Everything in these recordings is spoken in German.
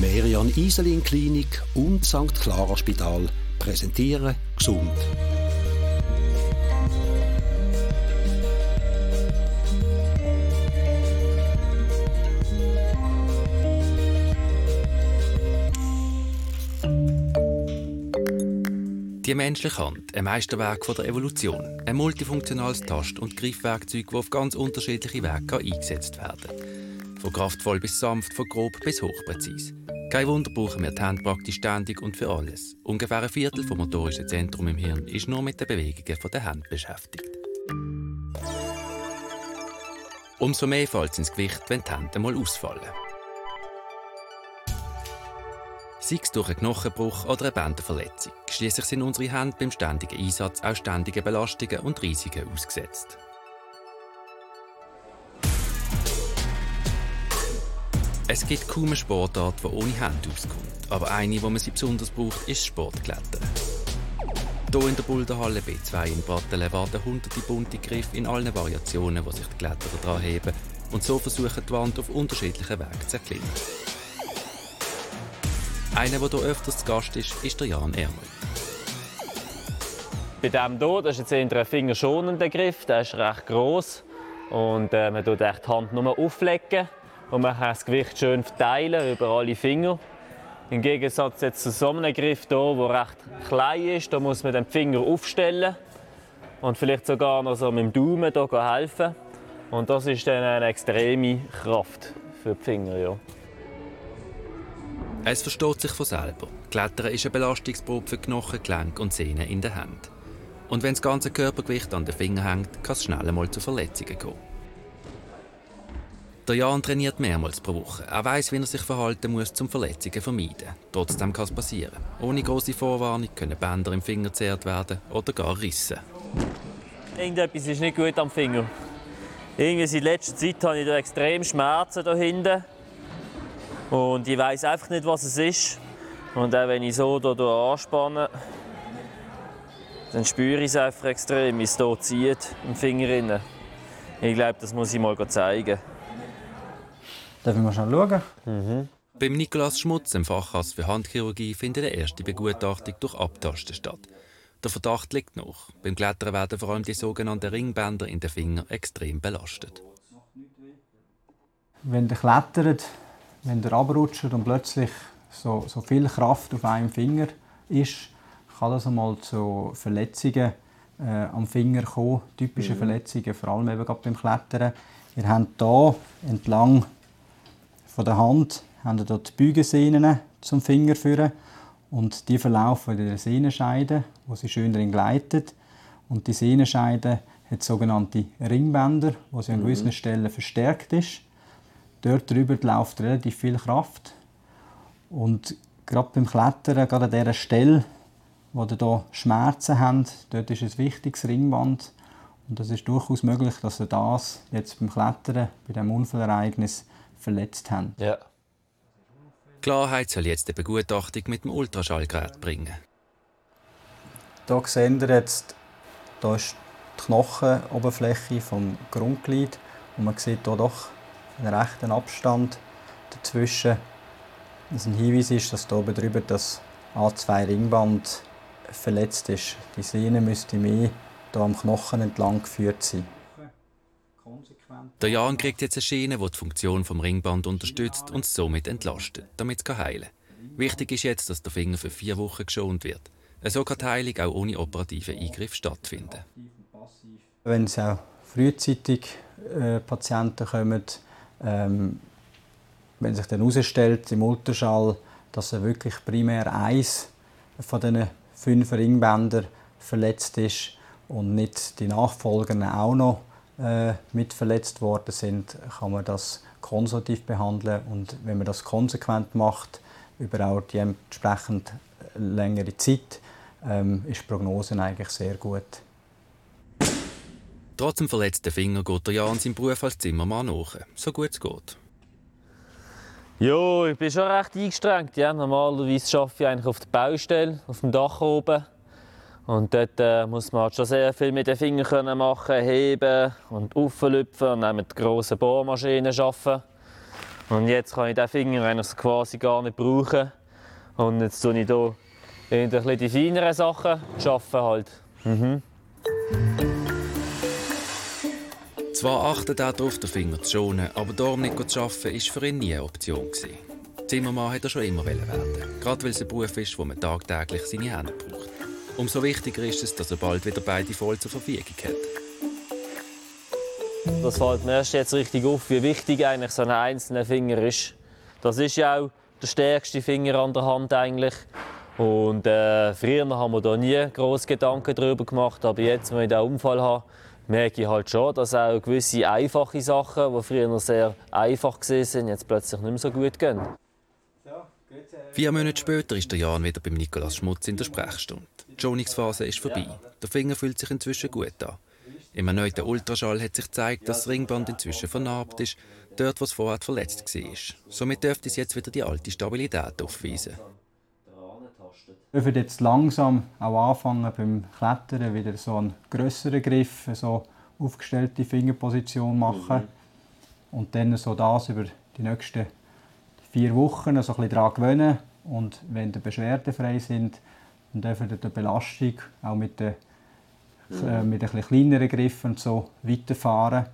Merian Iselin Klinik und St. Clara Spital präsentieren gesund. Die menschliche Hand, ein Meisterwerk der Evolution, ein multifunktionales Tast- und Griffwerkzeug, das auf ganz unterschiedliche Wege eingesetzt werden kann. Von kraftvoll bis sanft, von grob bis hochpräzise. Kein Wunder brauchen wir die Hand praktisch ständig und für alles. Ungefähr ein Viertel vom motorischen Zentrum im Hirn ist nur mit den Bewegungen der Hand beschäftigt. Umso mehr fällt es ins Gewicht, wenn die Hände mal ausfallen. sei es durch einen Knochenbruch oder eine Bänderverletzung. Schließlich sind unsere Hände beim ständigen Einsatz auch ständigen Belastungen und Risiken ausgesetzt. Es gibt kaum eine Sportart, die ohne Hände auskommt. Aber eine, wo man sie besonders braucht, ist Sportklettern. Hier in der Boulderhalle B2 in Brattelen warten hunderte bunte Griffe in allen Variationen, wo sich die Kletterer daran heben und so versuchen, die Wand auf unterschiedlichen Wegen zu erklimmen. Einer, der hier öfters zu Gast ist, ist der Jan Ermel. Bei dem hier, das ist jetzt ein fingerschonender Griff, der ist recht gross und äh, man tut die Hand nur auflegen und man kann das Gewicht schön verteilen über alle Finger. Im Gegensatz jetzt zu so einem Griff hier, der recht klein ist, da muss man den Finger aufstellen und vielleicht sogar noch so mit dem Daumen hier helfen. Und das ist dann eine extreme Kraft für die Finger. Ja. Es versteht sich von selber. Klettern ist eine Belastungsprobe für Knochen, Gelenk und Sehnen in der Hand. Und wenn das ganze Körpergewicht an den Fingern hängt, kann es schnell einmal zu Verletzungen kommen. Der Jan trainiert mehrmals pro Woche. Er weiß, wie er sich verhalten muss, um Verletzungen zu vermeiden. Trotzdem kann es passieren. Ohne große Vorwarnung können Bänder im Finger zerrt werden oder gar rissen. Irgendetwas ist nicht gut am Finger. Irgendwie in letzter Zeit habe ich da extrem Schmerzen da hinten. Und ich weiß einfach nicht, was es ist. Und auch wenn ich so hier, anspanne, dann spüre ich es einfach extrem, wie es hier zieht im Finger. Ich glaube, das muss ich mal zeigen. Darf ich mal schnell schauen? Mhm. Beim Nikolaus Schmutz, im Facharzt für Handchirurgie, findet eine erste Begutachtung durch Abtasten statt. Der Verdacht liegt noch. Beim Klettern werden vor allem die sogenannten Ringbänder in den Fingern extrem belastet. Wenn ihr klettert, wenn der abrutscht und plötzlich so, so viel Kraft auf einem Finger ist, kann das einmal zu Verletzungen äh, am Finger kommen, typische mhm. Verletzungen, vor allem eben beim Klettern. Ihr habt hier entlang von der Hand habt ihr die Bügensehnen zum Finger führen und die verlaufen in der Sehnenscheide, wo sie schön drin gleitet. Und die Sehnenscheide hat sogenannte Ringbänder, wo sie an mhm. gewissen Stellen verstärkt ist. Dort drüber läuft relativ viel Kraft. Und gerade beim Klettern, gerade an dieser Stelle, wo ihr hier Schmerzen habt, dort ist ein wichtiges Ringband. Und es ist durchaus möglich, dass ihr das jetzt beim Klettern, bei diesem Unfallereignis, verletzt habt. Ja. Klarheit soll jetzt die Begutachtung mit dem Ultraschallgerät bringen. Hier seht ihr jetzt, hier ist die Knochenoberfläche vom Grundglied und man sieht hier doch einen rechten Abstand dazwischen. Das ein Hinweis ist, dass hier oben drüber das A2-Ringband verletzt ist. Die Sehne müsste mehr hier am Knochen entlang geführt sein. Der Jan kriegt jetzt eine Schiene, die die Funktion des Ringband unterstützt und somit entlastet, damit es heilen kann. Wichtig ist jetzt, dass der Finger für vier Wochen geschont wird. So kann die Heilung auch ohne operativen Eingriff stattfinden. Wenn es auch frühzeitig äh, Patienten kommen, ähm, wenn sich dann herausstellt im Ultraschall, dass er wirklich primär eins von diesen fünf Ringbändern verletzt ist und nicht die Nachfolgenden auch noch äh, mit verletzt worden sind, kann man das konsultativ behandeln und wenn man das konsequent macht, über auch die entsprechend längere Zeit, ähm, ist die Prognose eigentlich sehr gut. Trotz dem verletzten Finger geht der Jan seinem Beruf als Zimmermann nach, so gut es geht. Ja, ich bin schon recht eingestrengt. Ja. Normalerweise arbeite ich eigentlich auf der Baustelle, auf dem Dach oben. Und dort äh, muss man halt schon sehr viel mit den Fingern machen, heben und auflüpfen und dann mit grossen Bohrmaschinen arbeiten. Und jetzt kann ich den Finger eigentlich quasi gar nicht brauchen. Und jetzt tue ich hier ein bisschen die feineren Sachen arbeiten halt. Mhm. Zwar achtet er darauf, den Finger zu schonen, aber darum nicht zu arbeiten, war für ihn nie eine Option. Zimmermann hat er schon immer werden, gerade weil es ein Beruf ist, wo man tagtäglich seine Hände braucht. Umso wichtiger ist es, dass er bald wieder beide voll zur Verfügung hat. Das fällt mir erst jetzt richtig auf, wie wichtig eigentlich so ein einzelner Finger ist. Das ist ja auch der stärkste Finger an der Hand eigentlich. Und äh, früher haben wir da nie groß Gedanken darüber gemacht, aber jetzt, wenn ich diesen Unfall habe, merke ich halt schon, dass auch gewisse einfache Sachen, die früher sehr einfach waren, jetzt plötzlich nicht mehr so gut gehen. Vier Monate später ist der Jan wieder beim Nikolaus Schmutz in der Sprechstunde. Die Schonungsphase ist vorbei. Der Finger fühlt sich inzwischen gut an. Im erneuten Ultraschall hat sich gezeigt, dass das Ringband inzwischen vernarbt ist, dort, wo es vorher verletzt war. Somit dürfte es jetzt wieder die alte Stabilität aufweisen. Wir dürfen jetzt langsam auch anfangen beim Klettern wieder so einen grösseren Griff, so aufgestellte Fingerposition machen. Mhm. Und dann so das über die nächsten vier Wochen so ein bisschen daran gewöhnen. Und wenn die Beschwerden frei sind, dann dürfen wir die Belastung auch mit den, mhm. äh, mit ein kleineren Griffen so weiterfahren.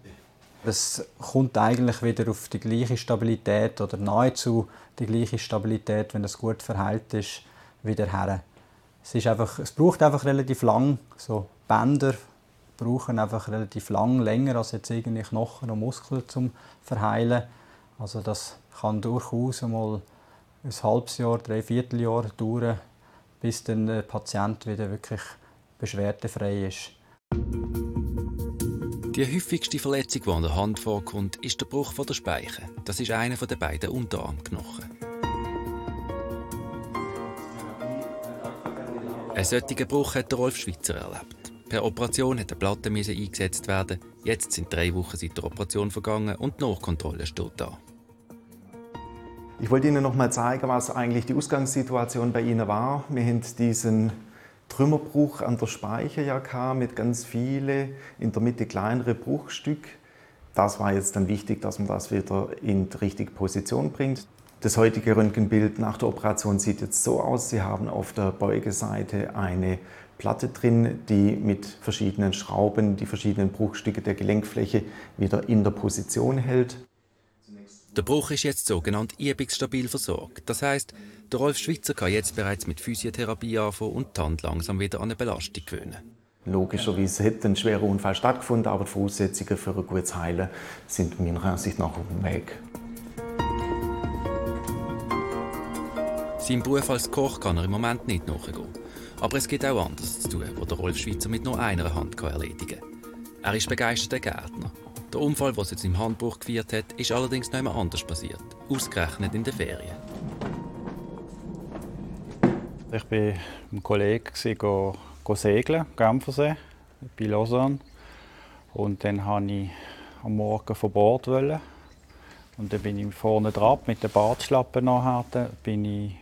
Es kommt eigentlich wieder auf die gleiche Stabilität oder nahezu die gleiche Stabilität, wenn es gut verheilt ist, wieder her. Es, ist einfach, es braucht einfach relativ lang. So Bänder brauchen einfach relativ lang, länger als jetzt irgendwie Knochen und Muskeln zum Verheilen. Also das kann durchaus einmal ein halbes Jahr, drei Vierteljahr dauern, bis dann der Patient wieder wirklich beschwerdefrei ist. Die häufigste Verletzung, die an der Hand vorkommt, ist der Bruch der Speiche. Das ist einer der beiden Unterarmknochen. Einen solchen Bruch hat Rolf Schweitzer erlebt. Per Operation hat eine Platte eingesetzt werden. Jetzt sind drei Wochen seit der Operation vergangen und die Nachkontrolle steht da. Ich wollte Ihnen noch mal zeigen, was eigentlich die Ausgangssituation bei Ihnen war. Wir haben diesen Trümmerbruch an der Speiche ja mit ganz vielen in der Mitte kleinere Bruchstücke. Das war jetzt dann wichtig, dass man das wieder in die richtige Position bringt. Das heutige Röntgenbild nach der Operation sieht jetzt so aus. Sie haben auf der Beugeseite eine Platte drin, die mit verschiedenen Schrauben die verschiedenen Bruchstücke der Gelenkfläche wieder in der Position hält. Der Bruch ist jetzt sogenannt übungsstabil versorgt. Das heißt, der Rolf Schwitzer kann jetzt bereits mit Physiotherapie anfangen und die Hand langsam wieder an eine Belastung gewöhnen. Logischerweise hätte ein schwerer Unfall stattgefunden, aber die Voraussetzungen für ein gutes Heilen sind meiner Ansicht nach auf dem Weg. Seinem Beruf als Koch kann er im Moment nicht nachgehen. Aber es gibt auch anderes zu tun, was der Rolf Schweizer mit nur einer Hand erledigen kann. Er ist begeisterter Gärtner. Der Unfall, der jetzt im Handbuch geführt hat, ist allerdings noch einmal anders passiert. Ausgerechnet in den Ferien. Ich war mit einem Kollegen go, go segeln, Genfersee, bei Lausanne. Und dann wollte ich am Morgen von Bord. Und dann bin ich vorne dran mit den Bartschlappen nachher, bin ich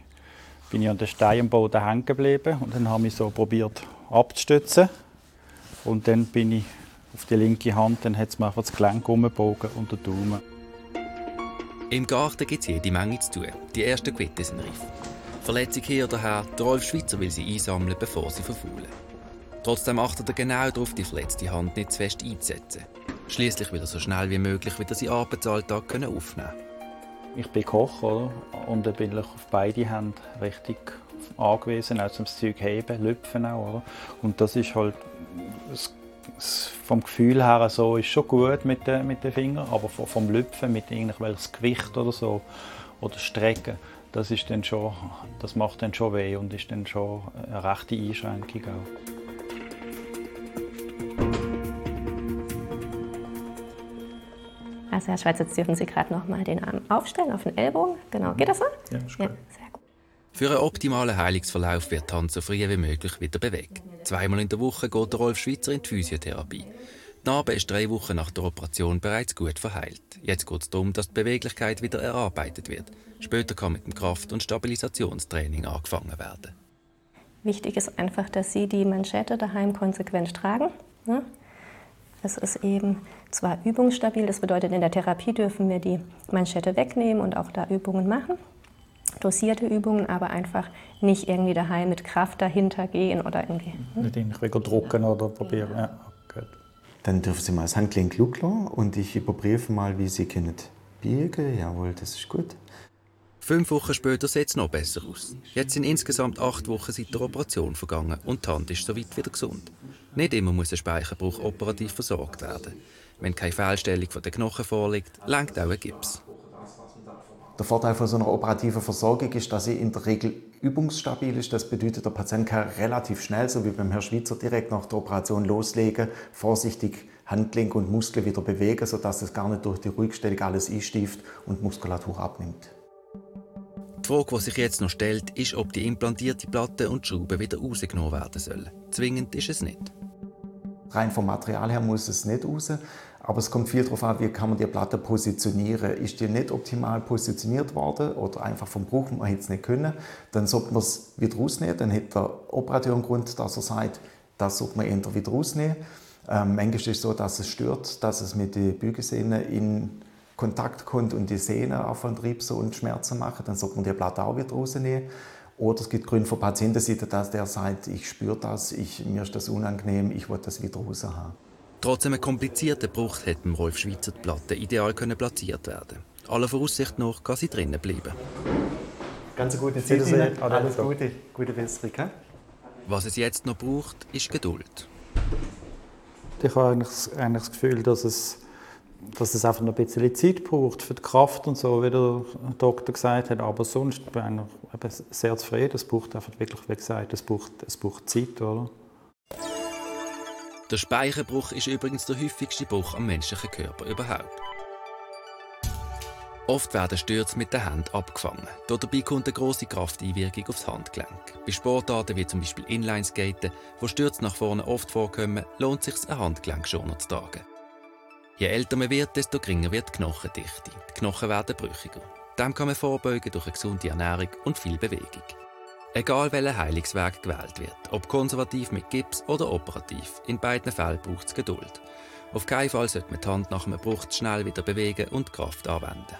bin ich an den Steinboden hängen geblieben und dann habe ich so probiert abzustützen und dann bin ich auf die linke Hand, dann hat es mir einfach das Gelenk umgebogen und den Daumen. Im Garten gibt es jede Menge zu tun. Die ersten Gewitter sind reif. Verletzung hier oder her, der Rolf Schweizer will sie einsammeln, bevor sie verfaulen. Trotzdem achtet er genau darauf, die verletzte Hand nicht zu fest einzusetzen. Schließlich will er so schnell wie möglich wieder seinen Arbeitsalltag aufnehmen können. Ich bin Koch oder? und bin auf beide Hände richtig angewiesen, auch zum Zeug heben, lüpfen auch. Oder? Und das ist halt vom Gefühl her so ist schon gut mit den, mit den Fingern, aber vom Lüpfen mit irgendwelches Gewicht oder so oder Strecken, das ist dann schon, das macht dann schon weh und ist dann schon eine rechte Einschränkung auch. Also Herr Schweizer, jetzt dürfen Sie gerade noch mal den Arm aufstellen auf den Ellbogen. Genau, geht das so? Ja, ist gut. Ja, sehr gut. Für einen optimalen Heilungsverlauf wird die Hand so früh wie möglich wieder bewegt. Zweimal in der Woche geht der Rolf Schweizer in die Physiotherapie. Die Narbe ist drei Wochen nach der Operation bereits gut verheilt. Jetzt geht es darum, dass die Beweglichkeit wieder erarbeitet wird. Später kann mit dem Kraft- und Stabilisationstraining angefangen werden. Wichtig ist einfach, dass Sie die Manschette daheim konsequent tragen. Ne? Es ist eben zwar übungsstabil, das bedeutet, in der Therapie dürfen wir die Manschette wegnehmen und auch da Übungen machen. Dosierte Übungen, aber einfach nicht irgendwie daheim mit Kraft dahinter gehen oder irgendwie. Hm? Nicht irgendwie drucken oder probieren. Ja. gut. Dann dürfen Sie mal das Handgelenk schauen und ich überprüfe mal, wie Sie können biegen. Jawohl, das ist gut. Fünf Wochen später sieht es noch besser aus. Jetzt sind insgesamt acht Wochen seit der Operation vergangen und die Hand ist soweit wieder gesund. Nicht immer muss ein Speicherbruch operativ versorgt werden. Wenn keine Fehlstellung von den Knochen vorliegt, langt auch ein Gips. Der Vorteil von so einer operativen Versorgung ist, dass sie in der Regel übungsstabil ist. Das bedeutet, der Patient kann relativ schnell, so wie beim Herrn Schweizer, direkt nach der Operation loslegen, vorsichtig Handgelenk und Muskeln wieder bewegen, sodass es gar nicht durch die Ruhigstellung alles einstieft und Muskulatur abnimmt. Die Frage, die sich jetzt noch stellt, ist, ob die implantierte Platte und die Schrauben wieder rausgenommen werden sollen. Zwingend ist es nicht. Rein vom Material her muss es nicht raus, aber es kommt viel darauf an, wie kann man die Platte positionieren. Ist die nicht optimal positioniert worden oder einfach vom Bruch, man hätte es nicht können, dann sollte man es wieder rausnehmen. Dann hat der Operateur einen Grund, dass er sagt, das sollte man eher wieder rausnehmen. Ähm, manchmal ist es so, dass es stört, dass es mit den Bügelsehnen in Kontakt kommt und die Sehne anfangen Riebsen und Schmerzen machen, dann sollte man die Platte auch wieder rausnehmen. Oder es gibt Gründe von Patientenseite, dass der sagt, ich spüre das, ich, mir ist das unangenehm, ich will das wieder raus haben. Trotz einem komplizierten Bruch hätte Rolf Schweizer die Platte ideal können platziert werden Aller Voraussicht nach kann sie drinnen bleiben. Ganz eine gute Zeit Ihnen. Alles Gute, gute Besserung. Was es jetzt noch braucht, ist Geduld. Ich habe eigentlich, eigentlich das Gefühl, dass es dass es einfach noch ein bisschen Zeit braucht für die Kraft und so, wie der Doktor gesagt hat. Aber sonst bin ich sehr zufrieden. Es braucht einfach wirklich, wie gesagt, es braucht, es braucht Zeit, oder? Der Speicherbruch ist übrigens der häufigste Bruch am menschlichen Körper überhaupt. Oft werden Stürze mit der Hand abgefangen. Dabei kommt eine grosse Krafteinwirkung aufs Handgelenk. Bei Sportarten wie zum Beispiel Inlineskaten, wo Stürze nach vorne oft vorkommen, lohnt es sich, ein Handgelenkschoner zu tragen. Je älter man wird, desto geringer wird die Knochendichte. Die Knochen werden brüchiger. Dem kann man vorbeugen durch eine gesunde Ernährung und viel Bewegung. Egal welcher Heilungsweg gewählt wird, ob konservativ mit Gips oder operativ, in beiden Fällen braucht es Geduld. Auf keinen Fall sollte man die Hand nach einem Bruch schnell wieder bewegen und Kraft anwenden.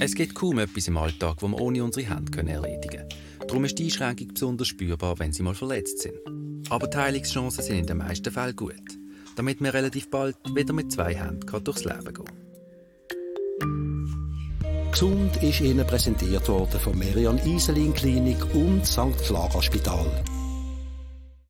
Es gibt kaum etwas im Alltag, das wir ohne unsere Hände erledigen können. Darum ist die Einschränkung besonders spürbar, wenn sie mal verletzt sind. Aber die Heilungschancen sind in den meisten Fällen gut, damit man relativ bald wieder mit zwei Händen durchs Leben gehen kann. Gesund ist Ihnen präsentiert worden von Merian Iselin Klinik und St. Clara Spital.